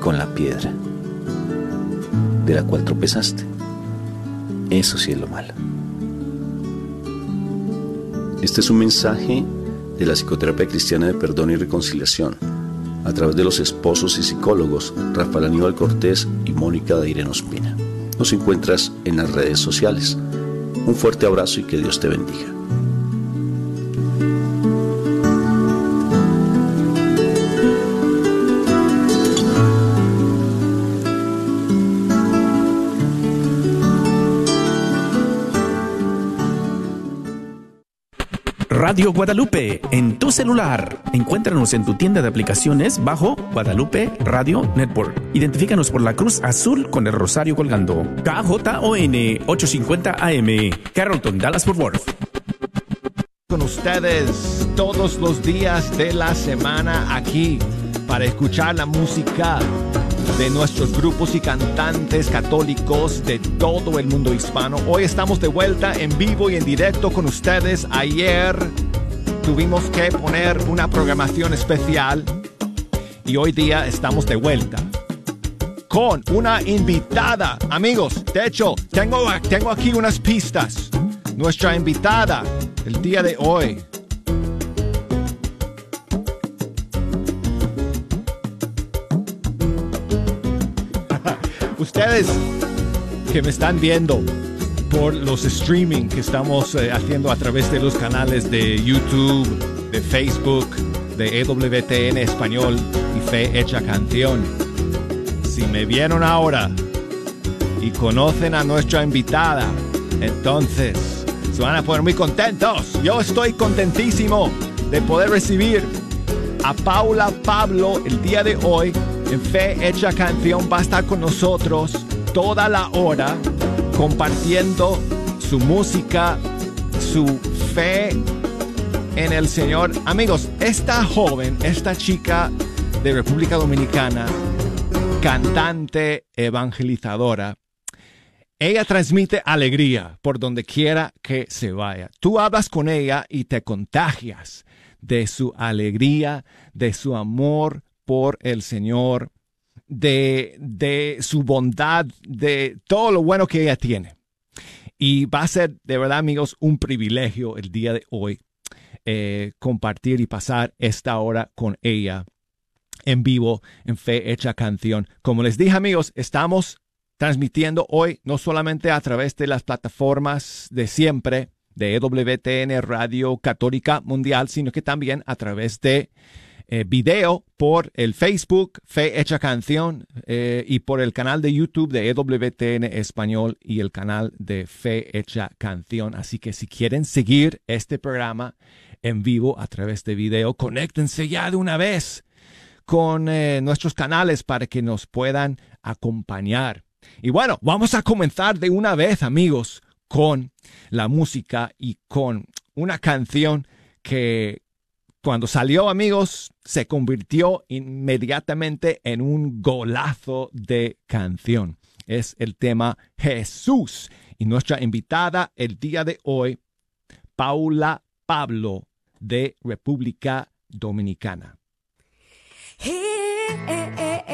con la piedra de la cual tropezaste. Eso sí es lo malo. Este es un mensaje de la psicoterapia cristiana de perdón y reconciliación a través de los esposos y psicólogos Rafael Aníbal Cortés y Mónica de Irene Ospina. Nos encuentras en las redes sociales. Un fuerte abrazo y que Dios te bendiga. Radio Guadalupe en tu celular. Encuéntranos en tu tienda de aplicaciones bajo Guadalupe Radio Network. Identifícanos por la cruz azul con el rosario colgando. KJON 850 AM, Carrollton, Dallas Fort Worth. Con ustedes todos los días de la semana aquí para escuchar la música de nuestros grupos y cantantes católicos de todo el mundo hispano. Hoy estamos de vuelta en vivo y en directo con ustedes. Ayer tuvimos que poner una programación especial y hoy día estamos de vuelta con una invitada. Amigos, de hecho, tengo, tengo aquí unas pistas. Nuestra invitada el día de hoy ustedes que me están viendo por los streaming que estamos eh, haciendo a través de los canales de YouTube, de Facebook, de EWTN Español y Fe Hecha Canción. Si me vieron ahora y conocen a nuestra invitada, entonces se van a poner muy contentos. Yo estoy contentísimo de poder recibir a Paula Pablo el día de hoy en Fe Hecha Canción va a estar con nosotros toda la hora compartiendo su música, su fe en el Señor. Amigos, esta joven, esta chica de República Dominicana, cantante, evangelizadora, ella transmite alegría por donde quiera que se vaya. Tú hablas con ella y te contagias de su alegría, de su amor, por el Señor, de, de su bondad, de todo lo bueno que ella tiene. Y va a ser, de verdad, amigos, un privilegio el día de hoy eh, compartir y pasar esta hora con ella en vivo en Fe Hecha Canción. Como les dije, amigos, estamos transmitiendo hoy no solamente a través de las plataformas de siempre de EWTN Radio Católica Mundial, sino que también a través de eh, video por el Facebook Fe Hecha Canción eh, y por el canal de YouTube de EWTN Español y el canal de Fe Hecha Canción. Así que si quieren seguir este programa en vivo a través de video, conéctense ya de una vez con eh, nuestros canales para que nos puedan acompañar. Y bueno, vamos a comenzar de una vez, amigos, con la música y con una canción que, cuando salió, amigos, se convirtió inmediatamente en un golazo de canción. Es el tema Jesús. Y nuestra invitada el día de hoy, Paula Pablo, de República Dominicana. Jesús.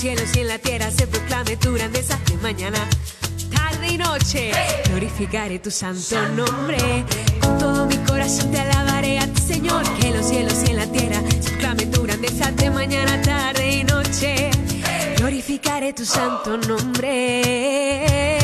Cielos y en la tierra se proclame tu grandeza de mañana, tarde y noche. Glorificaré tu santo nombre. Con todo mi corazón te alabaré a ti, Señor. Que los cielos y en la tierra se proclame tu grandeza de mañana, tarde y noche. Glorificaré tu santo nombre.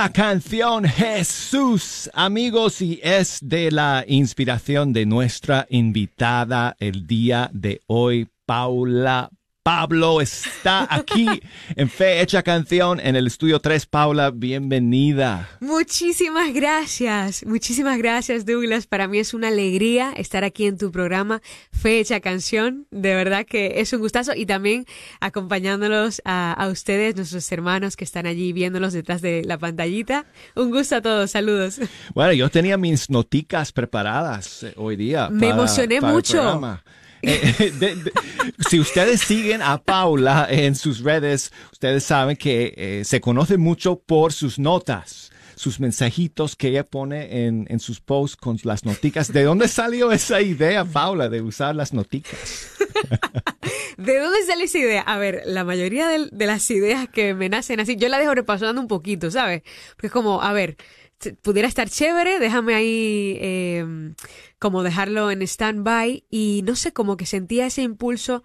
La canción Jesús, amigos, y es de la inspiración de nuestra invitada el día de hoy, Paula Pablo está aquí en Fe Hecha Canción en el estudio 3. Paula, bienvenida. Muchísimas gracias, muchísimas gracias Douglas. Para mí es una alegría estar aquí en tu programa Fe Hecha Canción. De verdad que es un gustazo y también acompañándolos a, a ustedes, nuestros hermanos que están allí viéndolos detrás de la pantallita. Un gusto a todos, saludos. Bueno, yo tenía mis noticas preparadas eh, hoy día. Me emocioné mucho. Eh, si ustedes siguen a Paula en sus redes, ustedes saben que eh, se conoce mucho por sus notas, sus mensajitos que ella pone en, en sus posts con las noticas. ¿De dónde salió esa idea, Paula, de usar las noticas? ¿De dónde sale esa idea? A ver, la mayoría de, las ideas que me nacen así, yo la dejo repasando un poquito, ¿sabes? Porque es como, a ver, pudiera estar chévere, déjame ahí eh, como dejarlo en stand-by y no sé, como que sentía ese impulso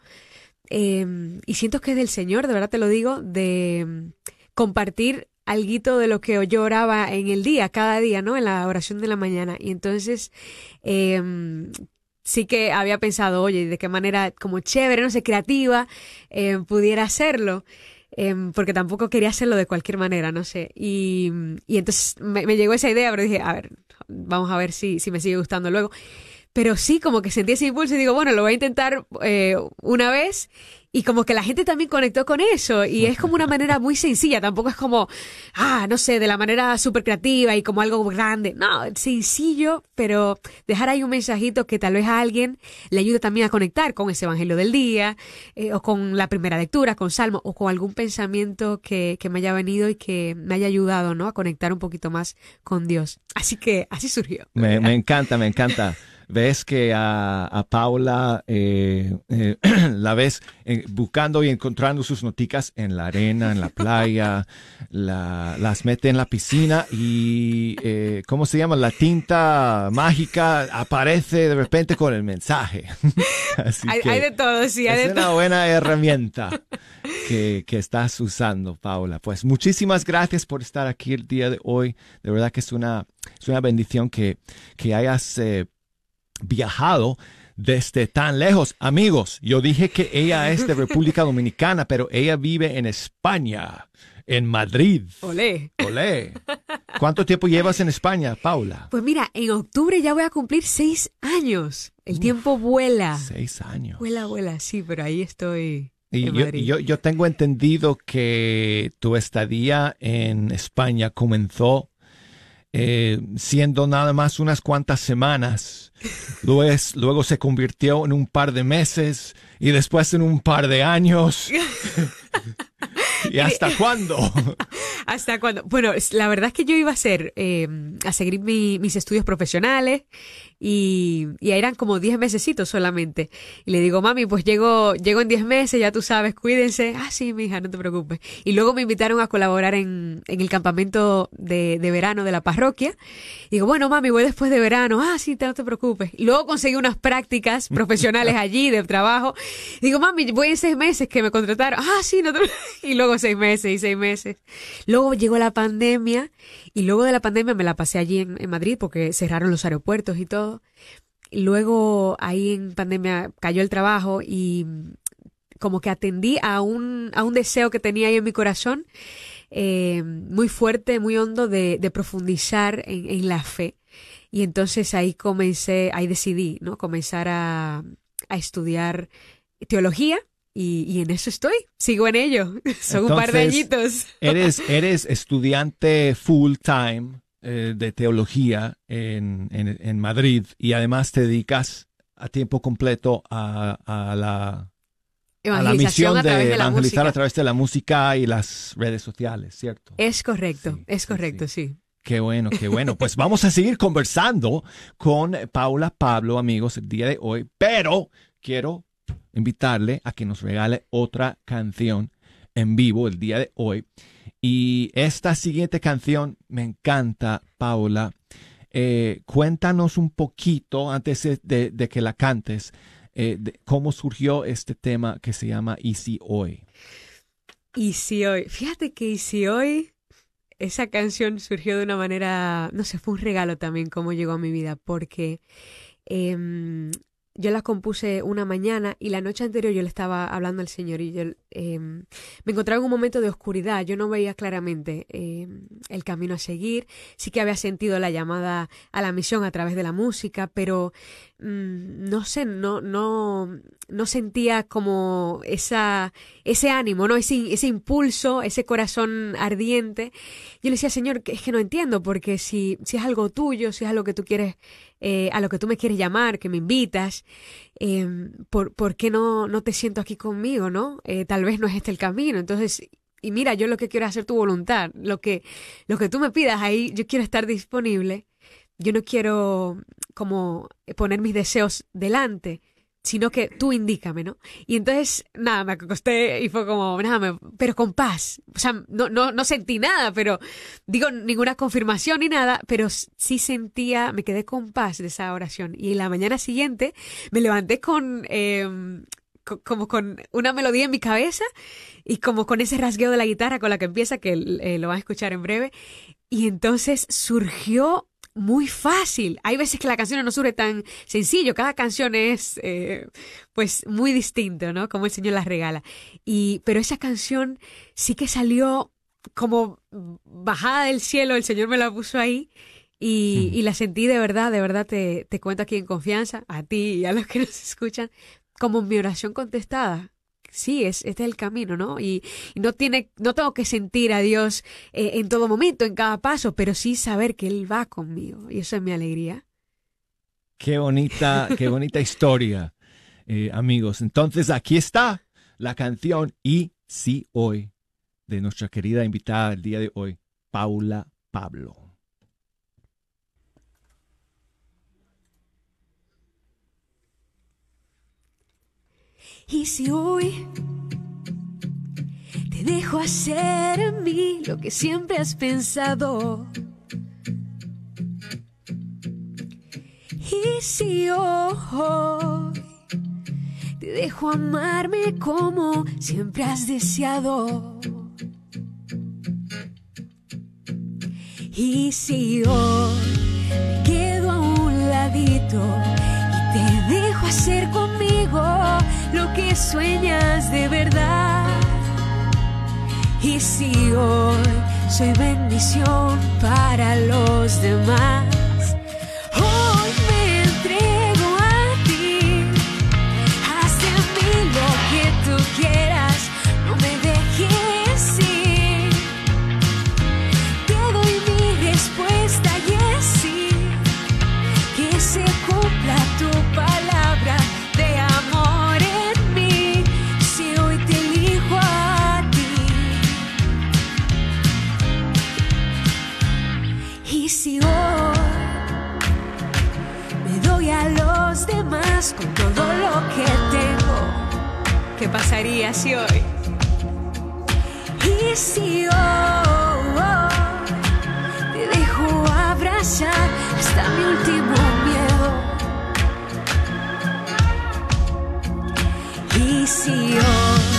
eh, y siento que es del Señor, de verdad te lo digo, de mm, compartir algo de lo que yo oraba en el día, cada día, ¿no? En la oración de la mañana. Y entonces, eh, sí que había pensado, oye, de qué manera como chévere, no sé, creativa, pudiera hacerlo. Em, porque tampoco quería hacerlo de cualquier manera, no sé. Y, y entonces me, me, llegó esa idea, pero dije, a ver, vamos a ver si, si me sigue gustando luego. Pero sí, como que sentí ese impulso y digo, bueno, lo voy a intentar eh, una vez y como que la gente también conectó con eso y es como una manera muy sencilla, tampoco es como, ah, no sé, de la manera súper creativa y como algo grande, no, sencillo, pero dejar ahí un mensajito que tal vez a alguien le ayude también a conectar con ese Evangelio del día eh, o con la primera lectura, con Salmo o con algún pensamiento que, que me haya venido y que me haya ayudado, ¿no? A conectar un poquito más con Dios. Así que así surgió. Me, me encanta, me encanta ves que a, Paula eh, eh, la ves eh, buscando y encontrando sus noticas en la arena, en la playa, las mete en la piscina y, ¿cómo se llama? La tinta mágica aparece de repente con el mensaje. hay, de todo, sí, hay es una buena herramienta que, estás usando, Paula. Pues muchísimas gracias por estar aquí el día de hoy. De verdad que es una, es una bendición que, que hayas viajado desde tan lejos. Amigos, yo dije que ella es de República Dominicana, pero ella vive en España, en Madrid. Olé. Olé. ¿Cuánto tiempo llevas en España, Paula? Pues mira, en octubre ya voy a cumplir seis años. El tiempo vuela. Seis años. Vuela, vuela, sí, pero ahí estoy. Y yo, yo tengo entendido que tu estadía en España comenzó eh, siendo nada más unas cuantas semanas. Luego, luego se convirtió en un par de meses y después en un par de años. ¿Y hasta cuándo? ¿Hasta cuándo? Bueno, la verdad es que yo iba a hacer, eh, a seguir mi- mis estudios profesionales y, y eran como 10 mesecitos solamente. Y le digo, mami, pues llego, llego en 10 meses, ya tú sabes, cuídense. Ah, sí, mija, no te preocupes. Y luego me invitaron a colaborar en, en el campamento de, de verano de la parroquia. Y digo, bueno, mami, voy después de verano. Ah, sí, te- no te preocupes. Y luego conseguí unas prácticas profesionales allí de trabajo. Y digo, mami, voy en seis meses que me contrataron. Ah, sí, no te... Y luego seis meses y seis meses. Luego llegó la pandemia y luego de la pandemia me la pasé allí en, Madrid porque cerraron los aeropuertos y todo. Luego ahí en pandemia cayó el trabajo y como que atendí a un, a un deseo que tenía ahí en mi corazón eh, muy fuerte, muy hondo de, de profundizar en, en la fe. Y entonces ahí comencé, ahí decidí, ¿no? Comenzar a, a estudiar teología y, y en eso estoy. Sigo en ello. Son un par de añitos. Eres, eres estudiante full time eh, de teología en, en, en Madrid y además te dedicas a tiempo completo a, a la, a la misión a de de la evangelizar música. a través de la música y las redes sociales, ¿cierto? Es correcto, Sí, es sí, correcto, sí. Qué bueno, qué bueno. Pues vamos a seguir conversando con Paula Pablo, amigos, el día de hoy, pero quiero invitarle a que nos regale otra canción en vivo el día de hoy. Y esta siguiente canción me encanta, Paula. Eh, cuéntanos un poquito antes de, que la cantes, eh, de cómo surgió este tema que se llama Y si hoy. Y si hoy, fíjate que y si hoy esa canción surgió de una manera, no sé, fue un regalo también como llegó a mi vida, porque em, yo la compuse una mañana y la noche anterior yo le estaba hablando al Señor y yo em, me encontraba en un momento de oscuridad, yo no veía claramente em, el camino a seguir, sí que había sentido la llamada a la misión a través de la música, pero mm, no sé, no, no, no sentía como esa, ese ánimo, ¿no? Ese, ese impulso, ese corazón ardiente. Yo le decía, Señor, es que no entiendo, porque si, si es algo tuyo, si es algo que tú quieres, eh, a lo que tú me quieres llamar, que me invitas, eh, ¿por, ¿por qué no, no te siento aquí conmigo, no? Eh, tal vez no es este el camino. Entonces, y mira, yo lo que quiero es hacer tu voluntad. Lo que, lo que tú me pidas ahí, yo quiero estar disponible. Yo no quiero como poner mis deseos delante, sino que tú indícame, ¿no? Y entonces, nada, me acosté y fue como, nada, me- pero con paz. O sea, no, no, no sentí nada, pero digo, ninguna confirmación ni nada, pero sí sentía, me quedé con paz de esa oración. Y la mañana siguiente me levanté con, eh, co- como con una melodía en mi cabeza y como con ese rasgueo de la guitarra con la que empieza, que eh, lo van a escuchar en breve. Y entonces surgió muy fácil. Hay veces que la canción no surge tan sencillo. Cada canción es, eh, pues, muy distinto, ¿no? Como el Señor las regala. Y, pero esa canción sí que salió como bajada del cielo. El Señor me la puso ahí. Y, y la sentí de verdad, de verdad te, te cuento aquí en confianza, a ti y a los que nos escuchan, como mi oración contestada. Sí, es, este es el camino, ¿no? Y, no tiene, no tengo que sentir a Dios eh, en todo momento, en cada paso, pero sí saber que Él va conmigo. Y eso es mi alegría. Qué bonita, qué bonita historia, eh, amigos. Entonces aquí está la canción Y si hoy de nuestra querida invitada el día de hoy, Paula Pablo. Y si hoy te dejo hacer en mí lo que siempre has pensado. Y si hoy te dejo amarme como siempre has deseado. Y si hoy me quedo a un ladito y te dejo hacer conmigo lo que sueñas de verdad. Y si hoy soy bendición para los demás, ¿Qué pasaría si hoy? y si hoy te dejo abrazar hasta mi último miedo, y si hoy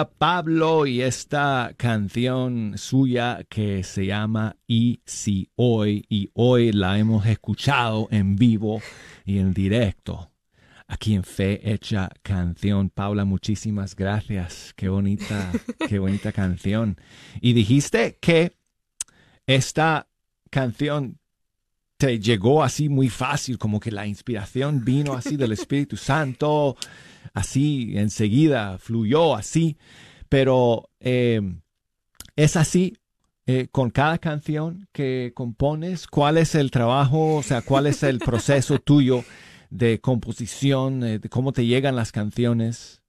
Pablo y esta canción suya que se llama Y si hoy, y hoy la hemos escuchado en vivo y en directo. Aquí en Fe Hecha Canción. Paula, muchísimas gracias. Qué bonita, qué bonita canción. Y dijiste que esta canción te llegó así muy fácil, como que la inspiración vino así del Espíritu Santo, así enseguida, fluyó así, pero eh, es así eh, con cada canción que compones, ¿cuál es el trabajo, o sea, cuál es el proceso tuyo de composición, eh, de cómo te llegan las canciones?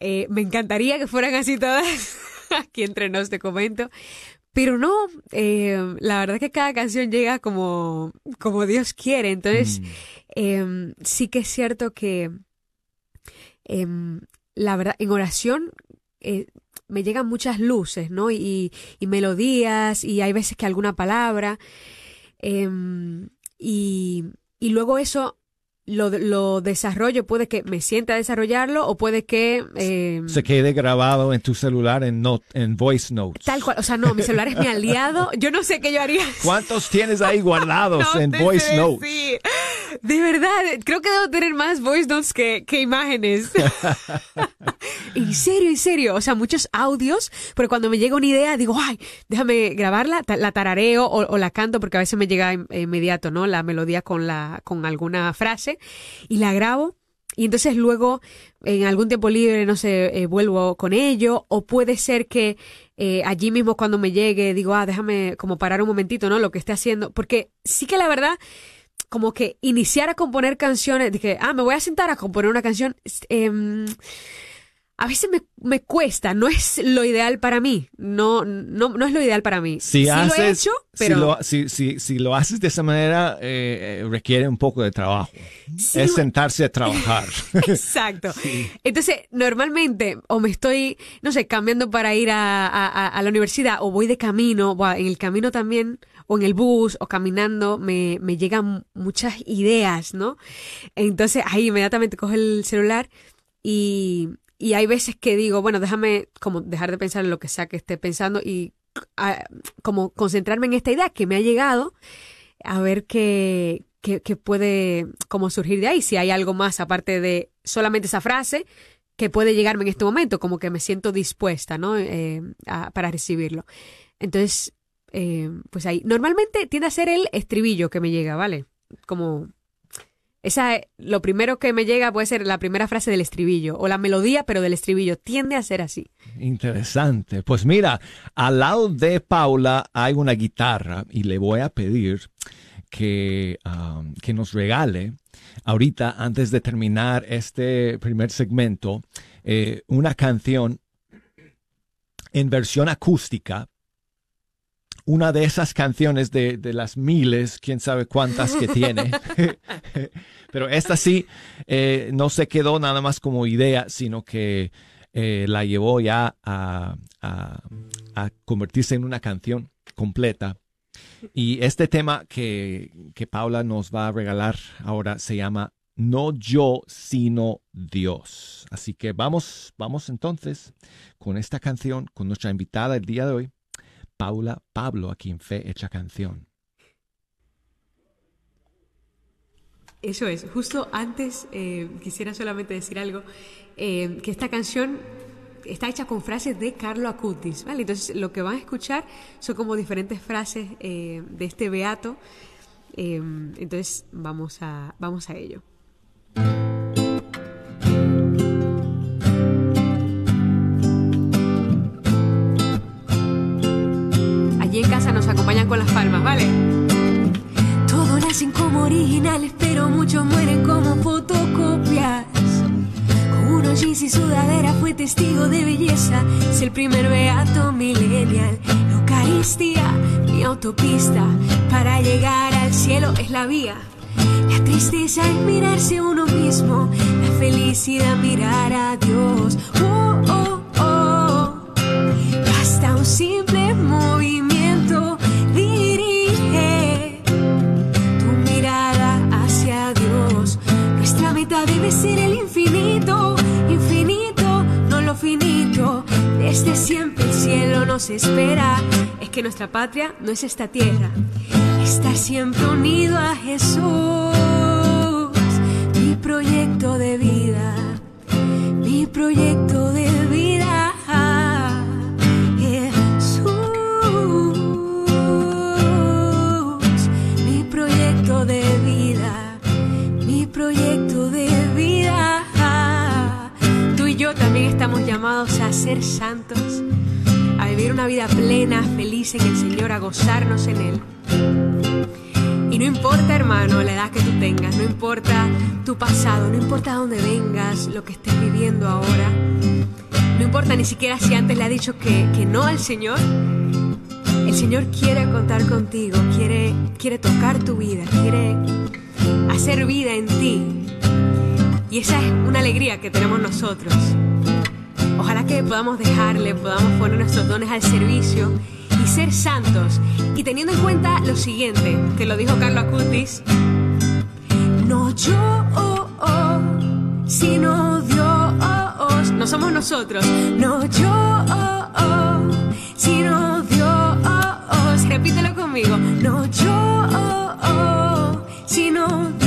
Eh, me encantaría que fueran así todas. Aquí entre nos te comento. Pero no, eh, la verdad que cada canción llega como, como Dios quiere. Entonces, Mm. em, sí que es cierto que em, la verdad, en oración eh, me llegan muchas luces, ¿no? Y, y melodías, y hay veces que alguna palabra. em, y, y luego eso lo, lo desarrollo, puede que me sienta a desarrollarlo o puede que... em, Se quede grabado en tu celular en, not- en voice notes. Tal cual, o sea, no, mi celular es mi aliado. Yo no sé qué yo haría. ¿Cuántos tienes ahí guardados No en voice sé notes? decir. De verdad, creo que debo tener más voice notes que, que imágenes. en serio, en serio. O sea, muchos audios, pero cuando me llega una idea digo, ay, déjame grabarla, la tarareo o, o la canto porque a veces me llega in- inmediato, ¿no? La melodía con, la, con alguna frase y la grabo. Y entonces luego, en algún tiempo libre, no sé, eh, vuelvo con ello. O puede ser que eh, allí mismo cuando me llegue digo, ah, déjame como parar un momentito, ¿no? Lo que esté haciendo. Porque sí que la verdad, como que iniciar a componer canciones, dije, ah, me voy a sentar a componer una canción, em, a veces me, me cuesta, no es lo ideal para mí, no, no, no es lo ideal para mí. Si sí haces, lo he hecho, si pero lo, si, si- si lo haces de esa manera, eh, eh, requiere un poco de trabajo. Sí, es sentarse a trabajar. Exacto. Entonces, normalmente, o me estoy, no sé, cambiando para ir a, a- la universidad, o voy de camino, en el camino también, o en el bus o caminando me, me llegan muchas ideas, ¿no? Entonces ahí inmediatamente cojo el celular y, y hay veces que digo, bueno, déjame como dejar de pensar en lo que sea que esté pensando y ah, como concentrarme en esta idea que me ha llegado a ver qué, qué, qué puede como surgir de ahí, si hay algo más aparte de solamente esa frase que puede llegarme en este momento, como que me siento dispuesta, ¿no? Eh, para recibirlo. Entonces, eh, pues ahí, normalmente tiende a ser el estribillo que me llega, ¿vale? Como, esa, lo primero que me llega puede ser la primera frase del estribillo, o la melodía, pero del estribillo, tiende a ser así. Interesante. Pues mira, al lado de Paula hay una guitarra y le voy a pedir que, um, que nos regale ahorita, antes de terminar este primer segmento, eh, una canción en versión acústica. Una de esas canciones de, de las miles, quién sabe cuántas que tiene. Pero esta sí eh, no se quedó nada más como idea, sino que eh, la llevó ya a, a- a convertirse en una canción completa. Y este tema que, que Paula nos va a regalar ahora se llama No yo, sino Dios. Así que vamos, vamos entonces con esta canción, con nuestra invitada el día de hoy, Paula Pablo, aquí en Fe Hecha Canción. Eso es, justo antes eh, quisiera solamente decir algo, eh, que esta canción está hecha con frases de Carlo Acutis, ¿vale? Entonces lo que van a escuchar son como diferentes frases eh, de este beato, entonces vamos a, vamos a ello. Originales, pero muchos mueren como fotocopias. Con unos jeans y sudadera fue testigo de belleza. Es el primer beato millennial. Eucaristía, mi autopista. Para llegar al cielo es la vía. La tristeza es mirarse a uno mismo. La felicidad mirar a Dios. Oh, oh, oh. Basta un simple debe ser el infinito, infinito, no lo finito. Desde siempre el cielo nos espera. Es que nuestra patria no es esta tierra, Estar siempre unido a Jesús. Mi proyecto de vida, mi proyecto de vida. Estamos llamados a ser santos, a vivir una vida plena, feliz en el Señor, a gozarnos en Él. Y no importa, hermano, la edad que tú tengas, no importa tu pasado, no importa dónde vengas, lo que estés viviendo ahora, no importa ni siquiera si antes le ha dicho que, que no al Señor, el Señor quiere contar contigo, quiere, quiere tocar tu vida, quiere hacer vida en ti. Y esa es una alegría que tenemos nosotros. Ojalá que podamos dejarle, podamos poner nuestros dones al servicio y ser santos. Y teniendo en cuenta lo siguiente, que lo dijo Carlos Acutis, No yo, oh, oh, sino Dios. no somos nosotros, No yo, oh, sino Dios. repítelo conmigo, No yo, sino Dios.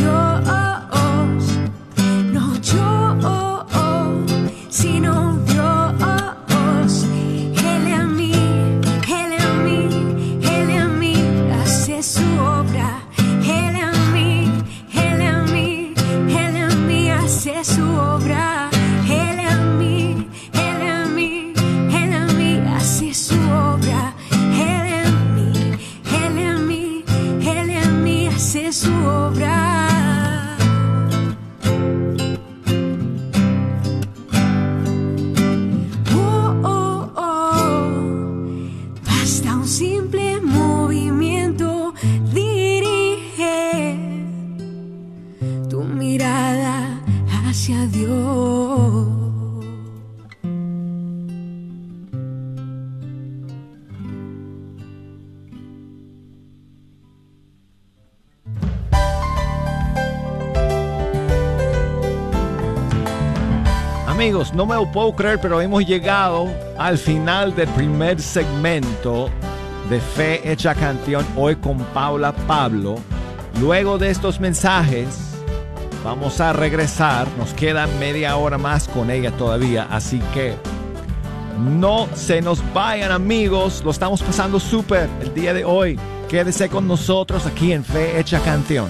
No me lo puedo creer, pero hemos llegado al final del primer segmento de Fe Hecha Canción hoy con Paula Pablo. Luego de estos mensajes, vamos a regresar. Nos queda media hora más con ella todavía, así que no se nos vayan amigos. Lo estamos pasando súper el día de hoy. Quédese con nosotros aquí en Fe Hecha Canción.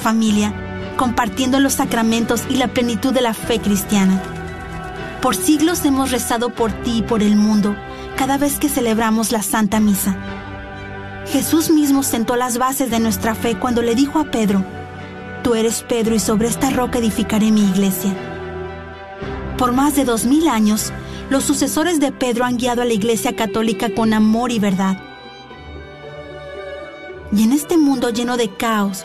Familia, compartiendo los sacramentos y la plenitud de la fe cristiana. Por siglos hemos rezado por ti y por el mundo cada vez que celebramos la Santa Misa. Jesús mismo sentó las bases de nuestra fe cuando le dijo a Pedro, Tú eres Pedro y sobre esta roca edificaré mi iglesia. Por más de dos mil años, los sucesores de Pedro han guiado a la Iglesia Católica con amor y verdad y en este mundo lleno de caos,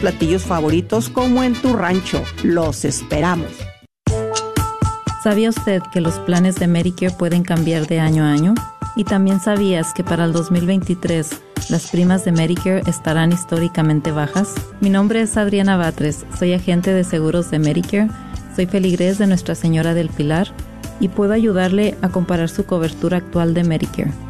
platillos favoritos como en tu rancho. Los esperamos. ¿Sabía usted que los planes de Medicare pueden cambiar de año a año? Y también sabías que para el 2023 las primas de Medicare estarán históricamente bajas. Mi nombre es Adriana Batres, soy agente de seguros de Medicare, soy feligrés de Nuestra Señora del Pilar y puedo ayudarle a comparar su cobertura actual de Medicare.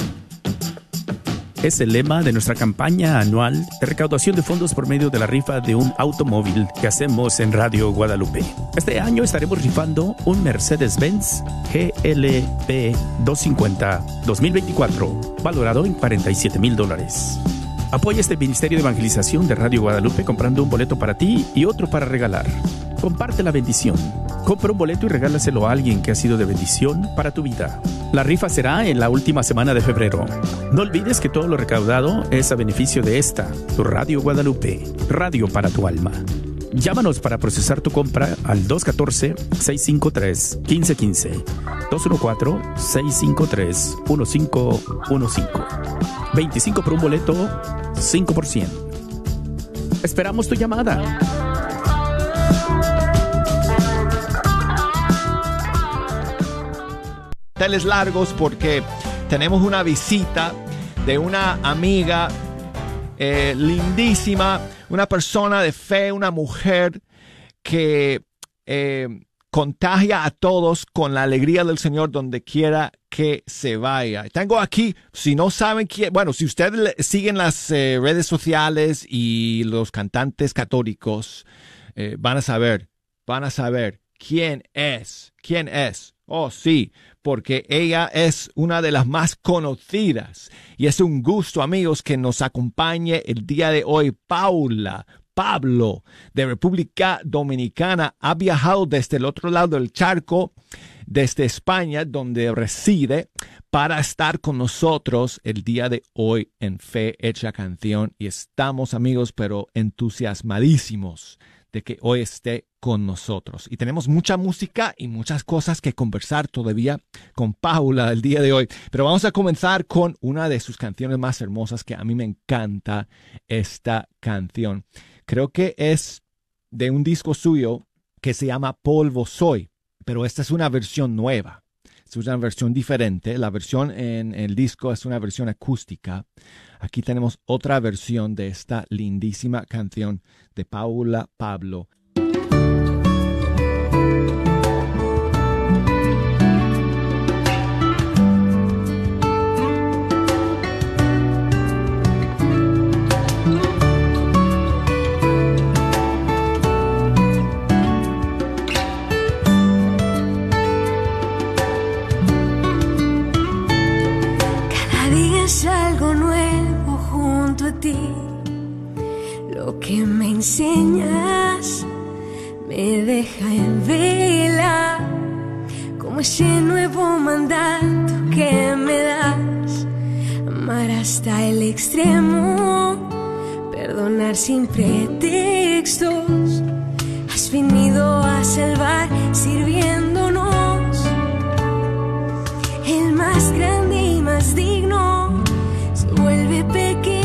es el lema de nuestra campaña anual de recaudación de fondos por medio de la rifa de un automóvil que hacemos en Radio Guadalupe. Este año estaremos rifando un Mercedes-Benz GLP 250 2024, valorado en 47 mil dólares. Apoya este Ministerio de Evangelización de Radio Guadalupe comprando un boleto para ti y otro para regalar. Comparte la bendición. Compra un boleto y regálaselo a alguien que ha sido de bendición para tu vida. La rifa será en la última semana de febrero. No olvides que todo lo recaudado es a beneficio de esta, tu Radio Guadalupe, radio para tu alma. Llámanos para procesar tu compra al 214-653-1515. 214-653-1515. 25 por un boleto, 5%. Esperamos tu llamada. Teles largos porque tenemos una visita de una amiga eh, lindísima, una persona de fe, una mujer que eh, contagia a todos con la alegría del Señor donde quiera que se vaya. Tengo aquí, si no saben quién, bueno, si ustedes siguen las eh, redes sociales y los cantantes católicos, van a saber, van a saber quién es, quién es. Oh, sí, porque ella es una de las más conocidas. Y es un gusto, amigos, que nos acompañe el día de hoy Paula. Pablo de República Dominicana ha viajado desde el otro lado del charco, desde España, donde reside, para estar con nosotros el día de hoy en Fe Hecha Canción. Y estamos, amigos, pero entusiasmadísimos de que hoy esté con nosotros. Y tenemos mucha música y muchas cosas que conversar todavía con Paula el día de hoy. Pero vamos a comenzar con una de sus canciones más hermosas que a mí me encanta esta canción. Creo que es de un disco suyo que se llama Polvo Soy, pero esta es una versión nueva. Es una versión diferente. La versión en el disco es una versión acústica. Aquí tenemos otra versión de esta lindísima canción de Paula Pablo. Enseñas me deja en vela, como ese nuevo mandato que me das. Amar hasta el extremo, perdonar sin pretextos. Has venido a salvar sirviéndonos. El más grande y más digno se vuelve pequeño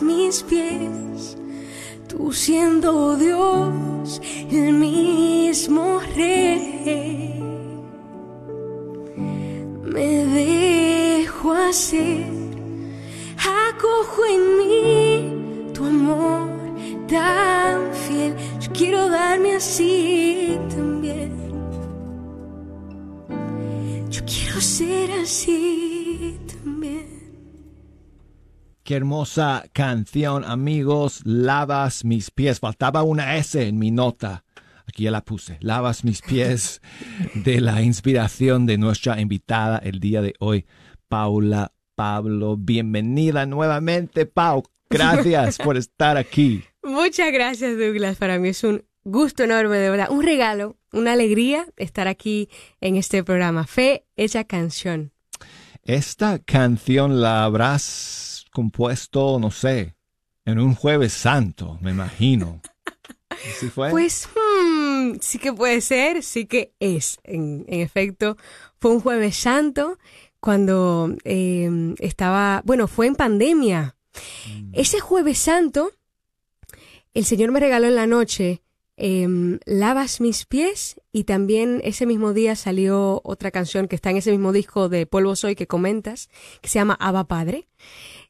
mis pies, tú siendo Dios, el mismo rey. Me dejo hacer, acojo en mí tu amor tan fiel. Yo quiero darme así también. Yo quiero ser así Qué hermosa canción, amigos. Lavas mis pies. Faltaba una S en mi nota. Aquí ya la puse. Lavas mis pies de la inspiración de nuestra invitada el día de hoy, Paula Pablo. Bienvenida nuevamente, Pau. Gracias por estar aquí. Muchas gracias, Douglas. Para mí es un gusto enorme, de verdad. Un regalo, una alegría estar aquí en este programa. Fe hecha canción. Esta canción la habrás compuesto, no sé, en un jueves santo, me imagino. ¿Sí fue? Pues hmm, sí que puede ser, sí que es. En, en efecto, fue un jueves santo cuando eh, estaba, bueno, fue en pandemia. Ese jueves santo, el Señor me regaló en la noche em, Lavas mis pies y también ese mismo día salió otra canción que está en ese mismo disco de Polvo Soy que comentas, que se llama Abba Padre.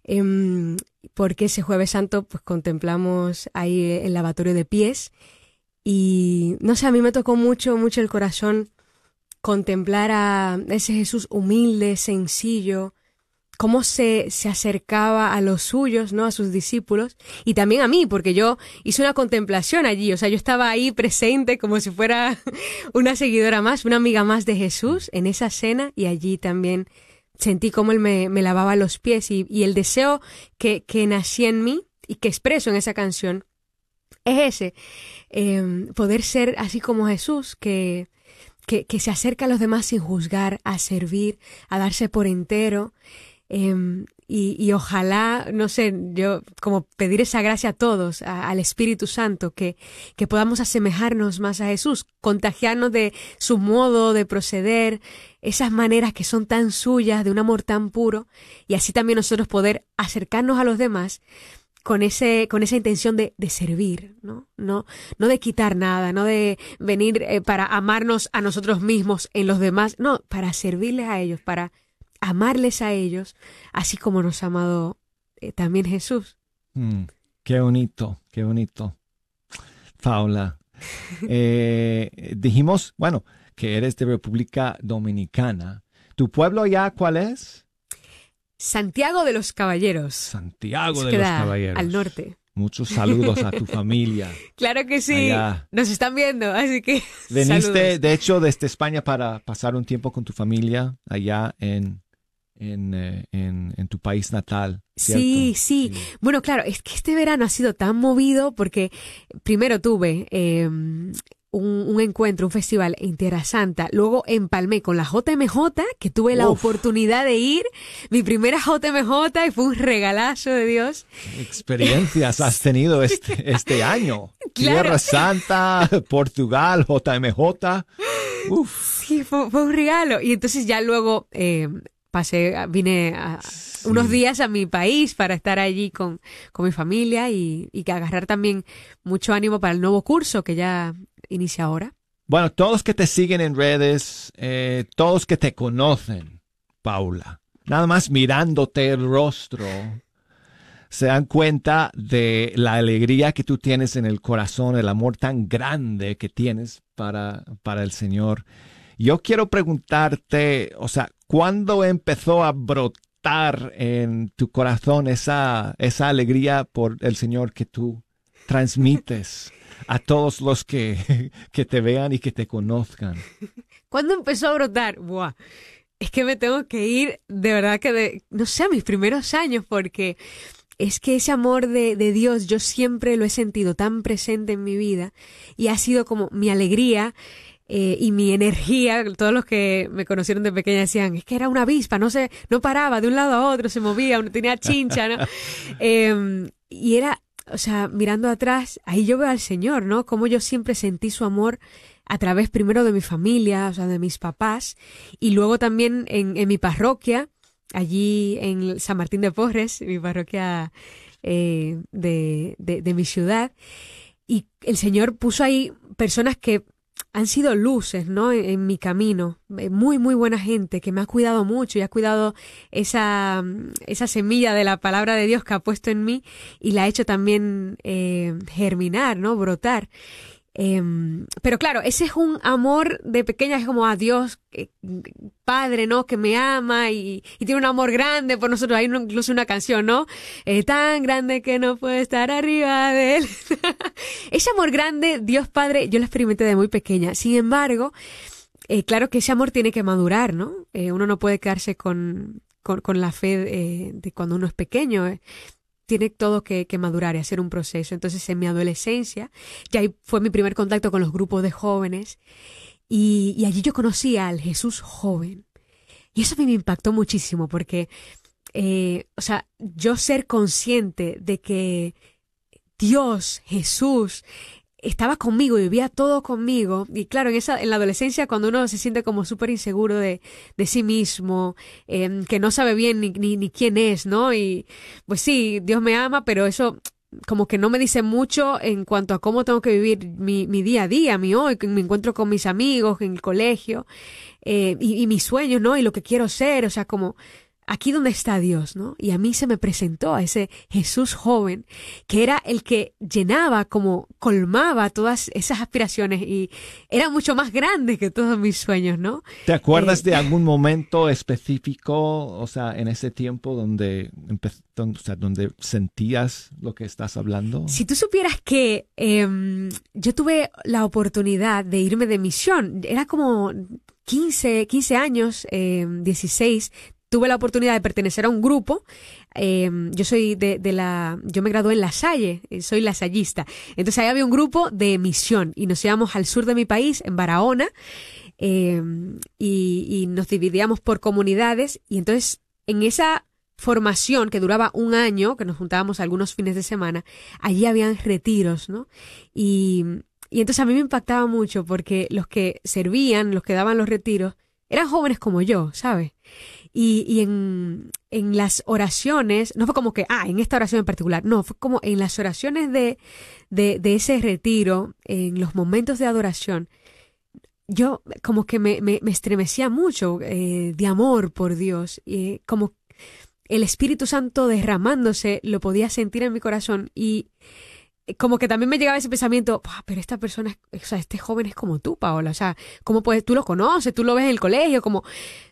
Em, porque ese jueves santo pues contemplamos ahí el lavatorio de pies y no sé, a mí me tocó mucho, mucho el corazón contemplar a ese Jesús humilde, sencillo, cómo se, se acercaba a los suyos, ¿no? A sus discípulos y también a mí, porque yo hice una contemplación allí, o sea, yo estaba ahí presente como si fuera una seguidora más, una amiga más de Jesús en esa cena y allí también sentí cómo él me, lavaba los pies y, el deseo que, que nacía en mí y que expreso en esa canción es ese, eh, poder ser así como Jesús, que, que, se acerca a los demás sin juzgar, a servir, a darse por entero. Eh, y, y, ojalá, no sé, yo como pedir esa gracia a todos, a, al Espíritu Santo, que, que podamos asemejarnos más a Jesús, contagiarnos de su modo de proceder, esas maneras que son tan suyas, de un amor tan puro, y así también nosotros poder acercarnos a los demás con ese con esa intención de, de, servir no no no de quitar nada no de venir eh, para amarnos a nosotros mismos en los demás no para servirles a ellos para amarles a ellos así como nos ha amado eh, también Jesús mm, qué bonito qué bonito Paula eh, dijimos bueno que eres de República Dominicana tu pueblo ya cuál es Santiago de los Caballeros. Santiago de los Caballeros. Al norte. Muchos saludos a tu familia. Claro que sí. Allá. Nos están viendo, así que. Veniste, saludos. de hecho, desde España para pasar un tiempo con tu familia allá en, en, eh, en, en tu país natal. ¿cierto? Sí, sí, sí, Bueno, claro, es que este verano ha sido tan movido porque primero tuve eh, un, un, encuentro, un festival en Tierra Santa. Luego empalmé con la JMJ, que tuve la Uf. oportunidad de ir. Mi primera JMJ y fue un regalazo de Dios. ¿Qué experiencias has tenido este, este año? Claro. Tierra Santa, Portugal, JMJ. Uf. Sí, fue, fue, un regalo. Y entonces ya luego eh, pasé, vine a, sí. unos días a mi país para estar allí con, con mi familia y, y agarrar también mucho ánimo para el nuevo curso que ya inicia ahora? Bueno, todos que te siguen en redes, eh, todos que te conocen, Paula, nada más mirándote el rostro, se dan cuenta de la alegría que tú tienes en el corazón, el amor tan grande que tienes para, para el Señor. Yo quiero preguntarte, o sea, ¿cuándo empezó a brotar en tu corazón esa, esa alegría por el Señor que tú transmites? a todos los que, que te vean y que te conozcan. ¿Cuándo empezó a brotar? Buah. Es que me tengo que ir, de verdad que de, no sé, a mis primeros años, porque es que ese amor de, de, Dios yo siempre lo he sentido tan presente en mi vida y ha sido como mi alegría eh, y mi energía. Todos los que me conocieron de pequeña decían, es que era una avispa, no se, no paraba de un lado a otro, se movía, tenía chincha, ¿no? eh, y era o sea, mirando atrás, ahí yo veo al Señor, ¿no? Como yo siempre sentí su amor a través primero de mi familia, o sea, de mis papás, y luego también en, en mi parroquia, allí en San Martín de Porres, mi parroquia eh, de, de, de mi ciudad, y el Señor puso ahí personas que han sido luces, ¿no? En, mi camino. Eh, Muy, muy buena gente que me ha cuidado mucho y ha cuidado esa, mm, esa semilla de la palabra de Dios que ha puesto en mí y la ha hecho también eh, germinar, ¿no? Brotar. Em, pero claro, ese es un amor de pequeña, es como a Dios, eh, Padre, ¿no? Que me ama y, tiene un amor grande por nosotros. Hay incluso una canción, ¿no? Eh, tan grande que no puede estar arriba de él. ese amor grande, Dios Padre, yo lo experimenté de muy pequeña. Sin embargo, eh, claro que ese amor tiene que madurar, ¿no? Eh, uno no puede quedarse con, con, la fe de cuando uno es pequeño. Tiene todo que, que madurar y hacer un proceso. Entonces, en mi adolescencia, ya ahí fue mi primer contacto con los grupos de jóvenes. Y, y allí yo conocí al Jesús joven. Y eso a mí me impactó muchísimo porque, eh, o sea, yo ser consciente de que Dios, Jesús, estaba conmigo vivía todo conmigo. Y claro, en esa, en la adolescencia, cuando uno se siente como súper inseguro de, de sí mismo, eh, que no sabe bien ni, ni, ni quién es, ¿no? Y pues sí, Dios me ama, pero eso como que no me dice mucho en cuanto a cómo tengo que vivir mi, mi día a día, mi hoy, mi encuentro con mis amigos en el colegio, eh, y, y mis sueños, ¿no? Y lo que quiero ser, o sea, como aquí donde está Dios, ¿no? Y a mí se me presentó a ese Jesús joven, que era el que llenaba, como colmaba todas esas aspiraciones y era mucho más grande que todos mis sueños, ¿no? ¿Te acuerdas Eh, de algún momento específico, o sea, en ese tiempo donde, o sea, donde sentías lo que estás hablando? Si tú supieras que em, yo tuve la oportunidad de irme de misión, era como 15, 15 años, em, 16, tuve la oportunidad de pertenecer a un grupo. em, yo soy de, de la, yo me gradué en La Salle, eh, soy lasallista. Entonces ahí había un grupo de misión y nos íbamos al sur de mi país, en Barahona, em, y, y nos dividíamos por comunidades y entonces en esa formación que duraba un año, que nos juntábamos algunos fines de semana, allí habían retiros, ¿no? Y, y entonces a mí me impactaba mucho porque los que servían, los que daban los retiros, eran jóvenes como yo, ¿sabes? Y, en, en las oraciones, no fue como que, ah, en esta oración en particular, no, fue como en las oraciones de, de, de ese retiro, en los momentos de adoración, yo como que me, me, me estremecía mucho eh, de amor por Dios, y como el Espíritu Santo derramándose, lo podía sentir en mi corazón y como que también me llegaba ese pensamiento, "Buah, pero esta persona, o sea, este joven es como tú, Paola, o sea, ¿cómo puedes, tú lo conoces, tú lo ves en el colegio, como, o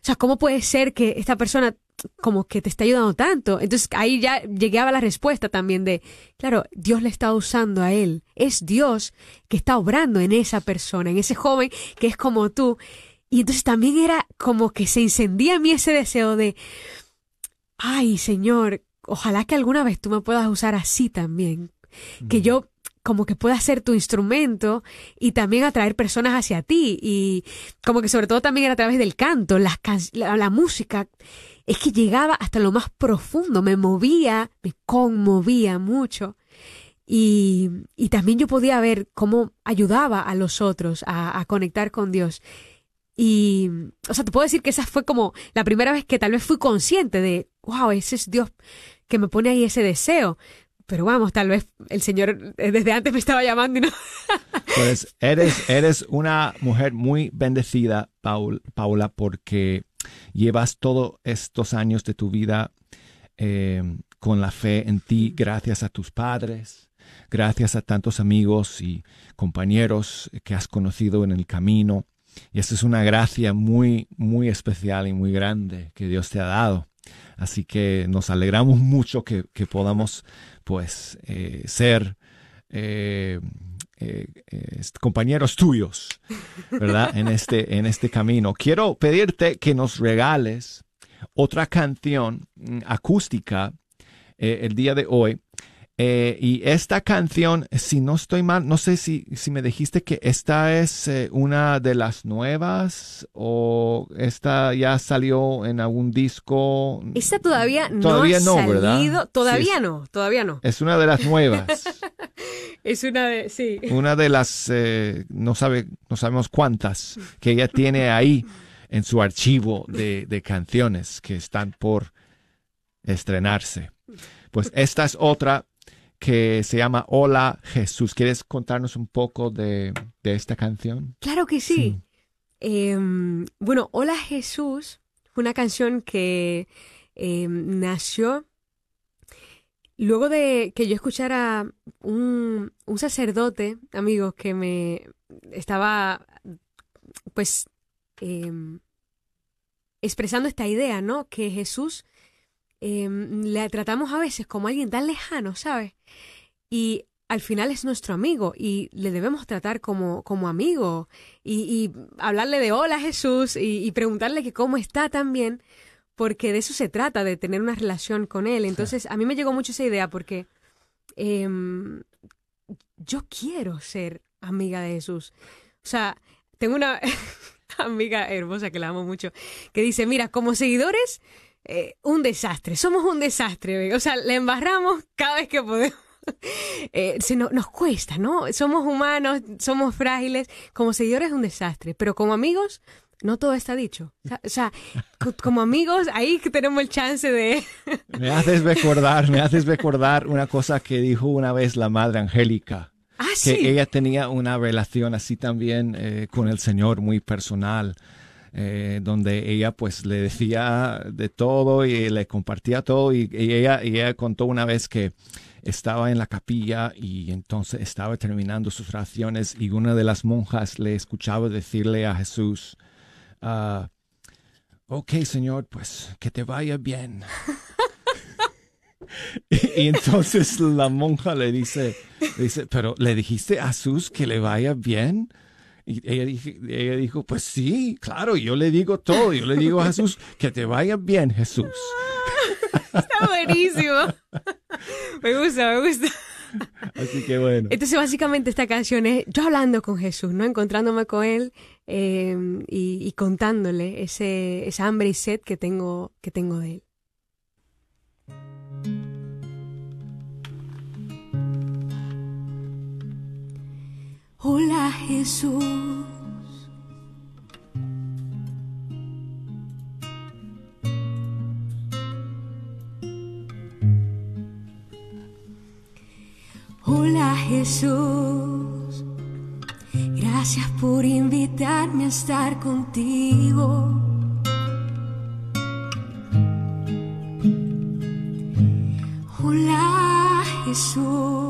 sea, ¿cómo puede ser que esta persona como que te está ayudando tanto? Entonces ahí ya llegaba la respuesta también de, claro, Dios le está usando a él, es Dios que está obrando en esa persona, en ese joven que es como tú. Y entonces también era como que se encendía en mí ese deseo de, ay, Señor, ojalá que alguna vez tú me puedas usar así también. Que yo como que pueda ser tu instrumento y también atraer personas hacia ti. Y como que sobre todo también era a través del canto, las can- la, la música. Es que llegaba hasta lo más profundo, me movía, me conmovía mucho. Y, y también yo podía ver cómo ayudaba a los otros a, a conectar con Dios. Y, o sea, te puedo decir que esa fue como la primera vez que tal vez fui consciente de, wow, ese es Dios que me pone ahí ese deseo. Pero vamos, tal vez el Señor eh, desde antes me estaba llamando y no. Pues eres, eres una mujer muy bendecida, Paul, Paula, porque llevas todos estos años de tu vida eh, con la fe en ti, gracias a tus padres, gracias a tantos amigos y compañeros que has conocido en el camino. Y esa es una gracia muy, muy especial y muy grande que Dios te ha dado. Así que nos alegramos mucho que, podamos, pues, eh, ser eh, eh, compañeros tuyos, ¿verdad? En este, en este camino. Quiero pedirte que nos regales otra canción mm, acústica el día de hoy. Eh, y esta canción, si no estoy mal, no sé si, si me dijiste que esta es eh, una de las nuevas o esta ya salió en algún disco. Esa todavía no Todavía ha no, ¿verdad? salido. Todavía Sí, no, todavía no. Es una de las nuevas. Es una de, sí. una de las, eh, no, sabe, no sabemos cuántas, que ella tiene ahí en su archivo de, de canciones que están por estrenarse. Pues esta es otra que se llama Hola Jesús. ¿Quieres contarnos un poco de, esta canción? Claro que sí. Em, bueno, Hola Jesús fue una canción que em, nació luego de que yo escuchara un, un sacerdote, amigos, que me estaba, pues, em, expresando esta idea, ¿no? Que Jesús le tratamos a veces como alguien tan lejano, ¿sabes? Y al final es nuestro amigo y le debemos tratar como, como amigo y, hablarle de hola Jesús y, preguntarle que cómo está también, porque de eso se trata, de tener una relación con él. Entonces, a mí me llegó mucho esa idea porque em, yo quiero ser amiga de Jesús. O sea, tengo una amiga hermosa que la amo mucho, que dice, mira, como seguidores, eh, un desastre, somos un desastre, o sea, le embarramos cada vez que podemos. Eh, se nos cuesta, ¿no? Somos humanos, somos frágiles. Como seguidores es un desastre, pero como amigos no todo está dicho. O sea, como amigos, ahí que tenemos el chance de... me haces recordar, me haces recordar una cosa que dijo una vez la madre Angélica. Ah, que ella tenía una relación así también eh, con el Señor muy personal. Eh, donde ella pues le decía de todo y le compartía todo y, ella, y ella contó una vez que estaba en la capilla y entonces estaba terminando sus oraciones y una de las monjas le escuchaba decirle a Jesús, uh, ok Señor, pues que te vaya bien. y, entonces la monja le dice, dice, pero ¿le dijiste a Jesús que le vaya bien? Y ella, ella dijo, pues sí, claro, yo le digo todo, yo le digo a Jesús, que te vaya bien Jesús. Está buenísimo. Me gusta, me gusta. Así que bueno. Entonces, básicamente, esta canción es yo hablando con Jesús, ¿no? Encontrándome con Él em, y, contándole ese, esa hambre y sed que tengo, que tengo de Él. Hola Jesús. Hola Jesús, gracias por invitarme a estar contigo. Hola Jesús,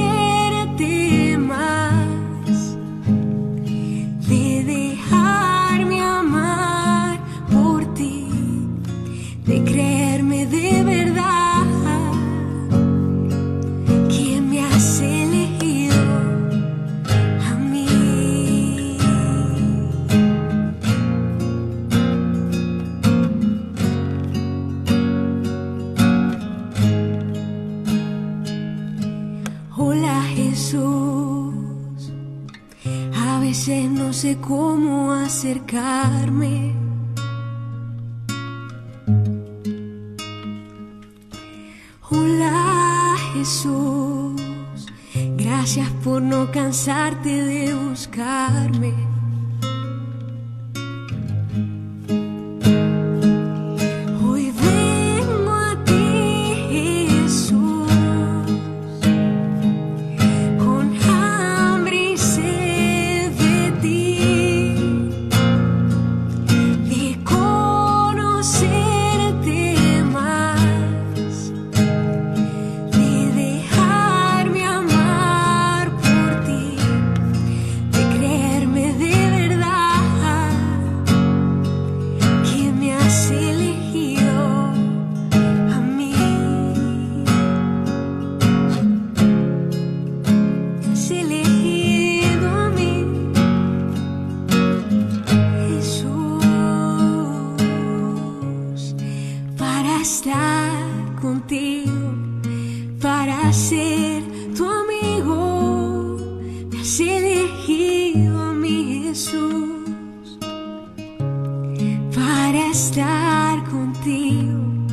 estar contigo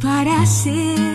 para ser.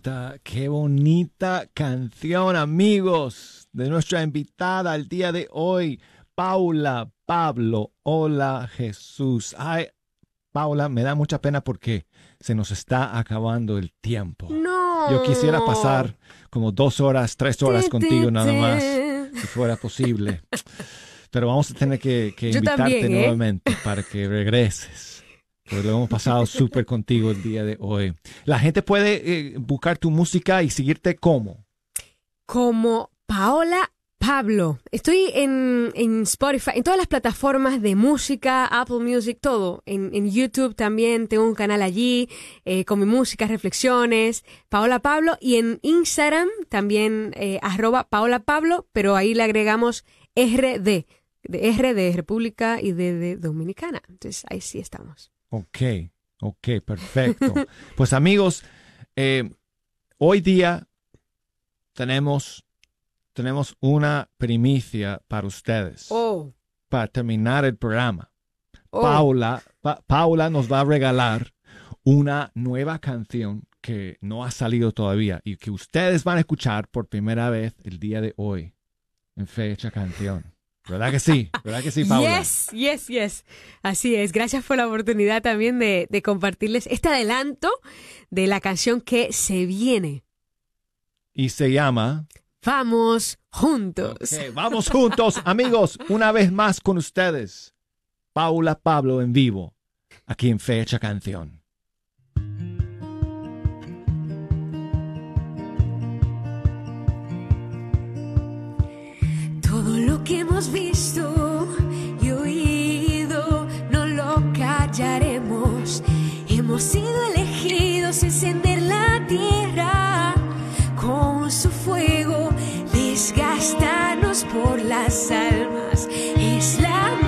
Bonita, qué bonita canción, amigos, de nuestra invitada al día de hoy, Paula Pablo. Hola, Jesús. Ay, Paula, me da mucha pena porque se nos está acabando el tiempo. No. Yo quisiera pasar como dos horas, tres horas contigo nada más, si fuera posible. Pero vamos a tener que, invitarte también, ¿eh? nuevamente para que regreses. Porque lo hemos pasado súper contigo el día de hoy. La gente puede eh, buscar tu música y seguirte como. Como Paola Pablo. Estoy en, en Spotify, en todas las plataformas de música, Apple Music, todo. En, en YouTube también tengo un canal allí eh, con mi música, reflexiones, Paola Pablo. Y en Instagram también eh, arroba Paola Pablo, pero ahí le agregamos RD, de R de República y D de Dominicana. Entonces ahí sí estamos. Ok, ok, perfecto. pues amigos, eh, hoy día tenemos, tenemos una primicia para ustedes, Oh, para terminar el programa. oh. Paula, Pa- Paula nos va a regalar una nueva canción que no ha salido todavía y que ustedes van a escuchar por primera vez el día de hoy en fecha canción. ¿Verdad que sí? ¿Verdad que sí, Paula? Yes, yes, yes. Así es. Gracias por la oportunidad también de, de compartirles este adelanto de la canción que se viene. Y se llama... Vamos juntos. Vamos juntos, amigos, una vez más con ustedes. Paula Pablo en vivo, aquí en Fecha Canción. Lo que hemos visto y oído no lo callaremos. Hemos sido elegidos encender la tierra con su fuego, desgastarnos por las almas. Es la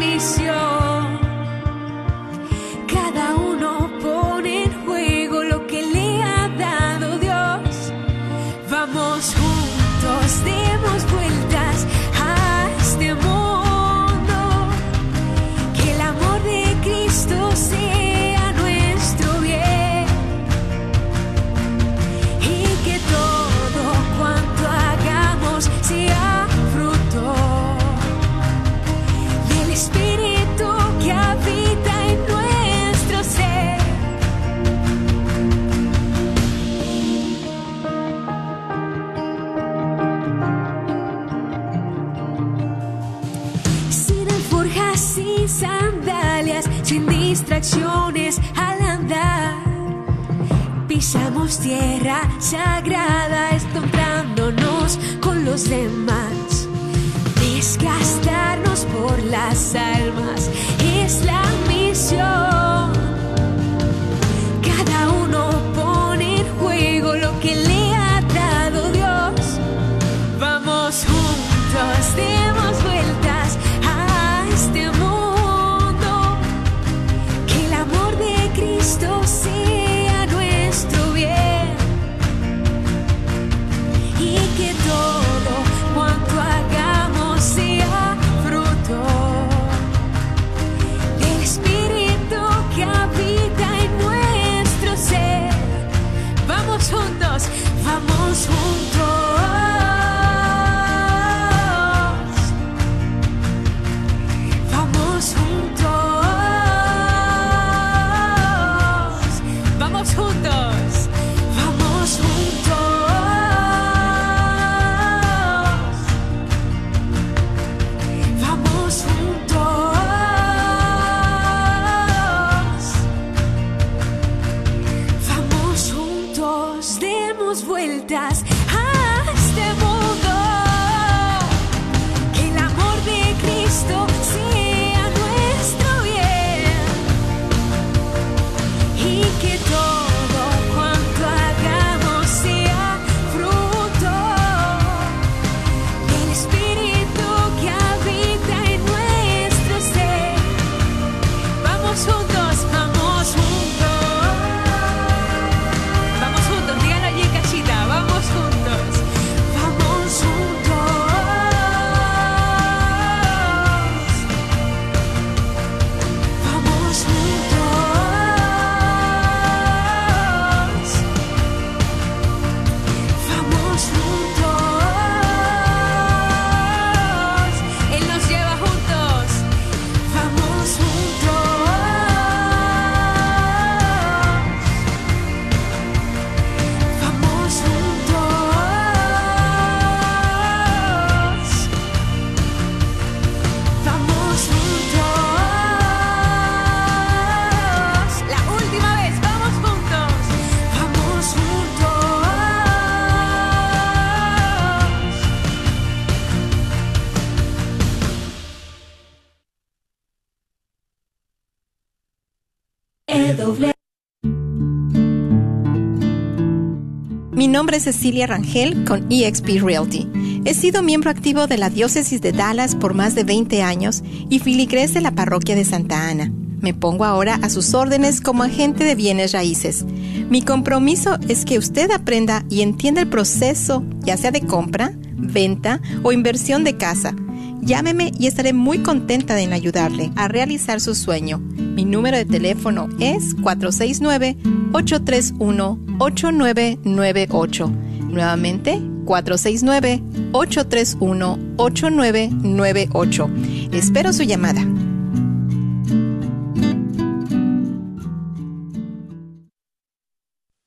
distracciones al andar. Pisamos tierra sagrada, encontrándonos con los demás. Las almas. Es la es Cecilia Rangel con eXp Realty. He sido miembro activo de la Diócesis de Dallas por más de 20 años y filigrés de la Parroquia de Santa Ana. Me pongo ahora a sus órdenes como agente de bienes raíces. Mi compromiso es que usted aprenda y entienda el proceso, ya sea de compra, venta o inversión de casa. Llámeme y estaré muy contenta en ayudarle a realizar su sueño. Mi número de teléfono es 469-831-8998. Nuevamente, 469-831-8998. Espero su llamada.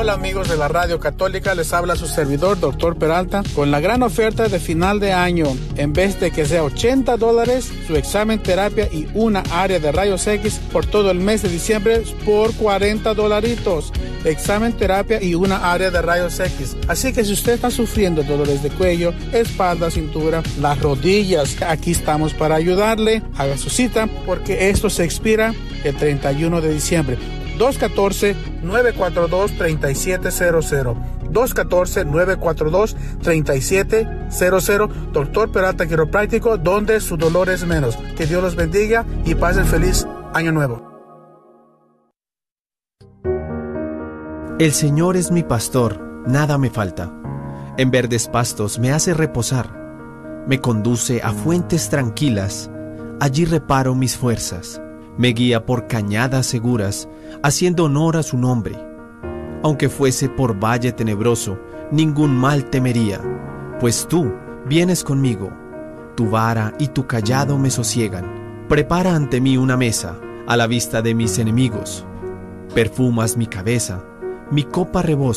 Hola amigos de la Radio Católica, les habla su servidor, doctor Peralta, con la gran oferta de final de año. En vez de que sea 80 dólares, su examen, terapia y una área de rayos X por todo el mes de diciembre por 40 dolaritos. Examen, terapia y una área de rayos X. Así que si usted está sufriendo dolores de cuello, espalda, cintura, las rodillas, aquí estamos para ayudarle. Haga su cita porque esto se expira el 31 de diciembre. 214-942-3700. 214-942-3700. Doctor Peralta Quiropráctico, donde su dolor es menos. Que Dios los bendiga y pasen feliz año nuevo. El Señor es mi pastor, nada me falta. En verdes pastos me hace reposar. Me conduce a fuentes tranquilas. Allí reparo mis fuerzas. Me guía por cañadas seguras haciendo honor a su nombre. Aunque fuese por valle tenebroso, ningún mal temería, pues tú vienes conmigo, tu vara y tu callado me sosiegan. Prepara ante mí una mesa, a la vista de mis enemigos. Perfumas mi cabeza, mi copa rebosa